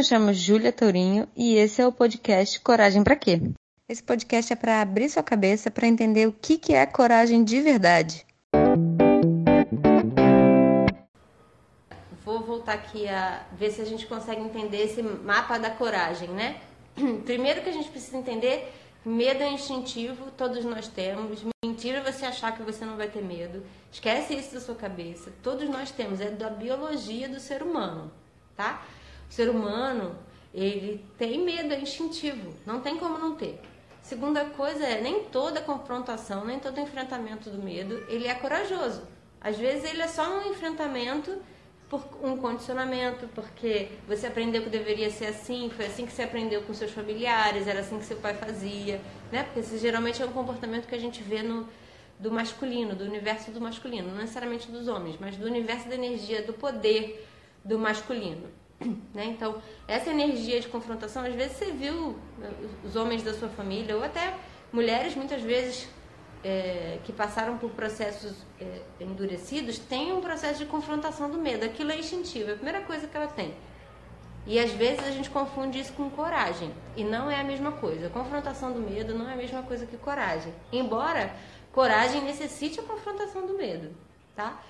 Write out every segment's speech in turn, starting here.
me chamo Júlia Tourinho e esse é o podcast Coragem para quê? Esse podcast é para abrir sua cabeça para entender o que, que é coragem de verdade. Vou voltar aqui a ver se a gente consegue entender esse mapa da coragem, né? Primeiro que a gente precisa entender Medo é instintivo, todos nós temos. Mentira você achar que você não vai ter medo. Esquece isso da sua cabeça. Todos nós temos, é da biologia do ser humano, tá? O ser humano, ele tem medo, é instintivo. Não tem como não ter. Segunda coisa é, nem toda confrontação, nem todo enfrentamento do medo, ele é corajoso. Às vezes ele é só um enfrentamento por um condicionamento, porque você aprendeu que deveria ser assim, foi assim que você aprendeu com seus familiares, era assim que seu pai fazia, né? Porque esse geralmente é um comportamento que a gente vê no do masculino, do universo do masculino, não necessariamente dos homens, mas do universo da energia, do poder do masculino. Né? Então, essa energia de confrontação, às vezes você viu né, os homens da sua família, ou até mulheres, muitas vezes é, que passaram por processos é, endurecidos têm um processo de confrontação do medo. Aquilo é instintivo, é a primeira coisa que ela tem. E às vezes a gente confunde isso com coragem. E não é a mesma coisa. A confrontação do medo não é a mesma coisa que coragem. Embora coragem necessite a confrontação do medo, tá?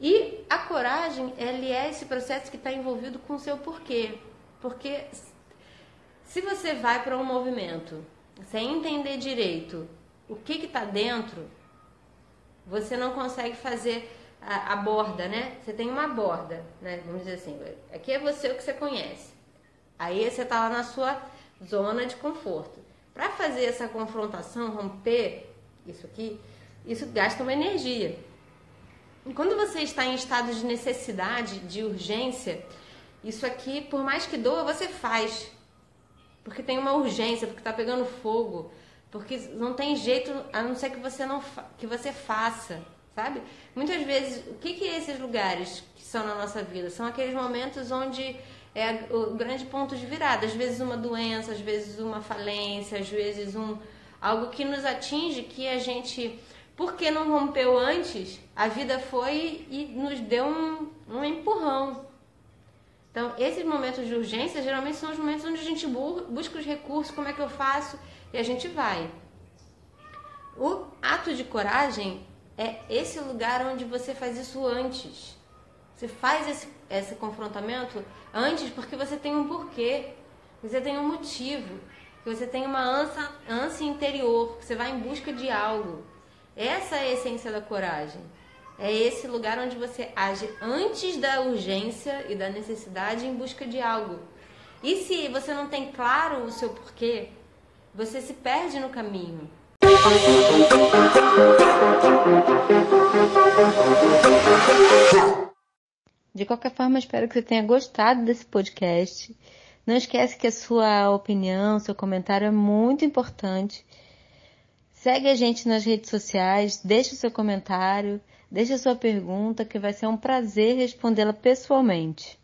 E a coragem, ele é esse processo que está envolvido com o seu porquê. Porque se você vai para um movimento sem entender direito o que está dentro, você não consegue fazer a, a, borda, né? Você tem uma borda, né? Vamos dizer assim, aqui é você o que você conhece. Aí você está lá na sua zona de conforto. Para fazer essa confrontação, romper isso aqui, isso gasta uma energia. Quando você está em estado de necessidade, de urgência, isso aqui, por mais que doa, você faz. Porque tem uma urgência, porque está pegando fogo, porque não tem jeito a não ser que você não que você faça, sabe? Muitas vezes, o que que é esses lugares que são na nossa vida? São aqueles momentos onde é o grande ponto de virada, às vezes uma doença, às vezes uma falência, às vezes um algo que nos atinge que a gente porque não rompeu antes, a vida foi e nos deu um, um empurrão. Então, esses momentos de urgência geralmente são os momentos onde a gente busca os recursos, como é que eu faço? e a gente vai. O ato de coragem é esse lugar onde você faz isso antes. Você faz esse, esse confrontamento antes porque você tem um porquê, você tem um motivo, que você tem uma ânsia, interior, que você vai em busca de algo. Essa é a essência da coragem. É esse lugar onde você age antes da urgência e da necessidade em busca de algo. E se você não tem claro o seu porquê, você se perde no caminho. De qualquer forma, espero que você tenha gostado desse podcast. Não esquece que a sua opinião, seu comentário é muito importante. Segue a gente nas redes sociais, deixe o seu comentário, deixe a sua pergunta, que vai ser um prazer respondê-la pessoalmente.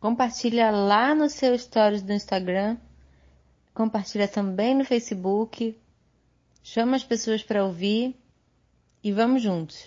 Compartilha lá no seu stories do Instagram compartilha também no Facebook, chama as pessoas para ouvir e vamos juntos.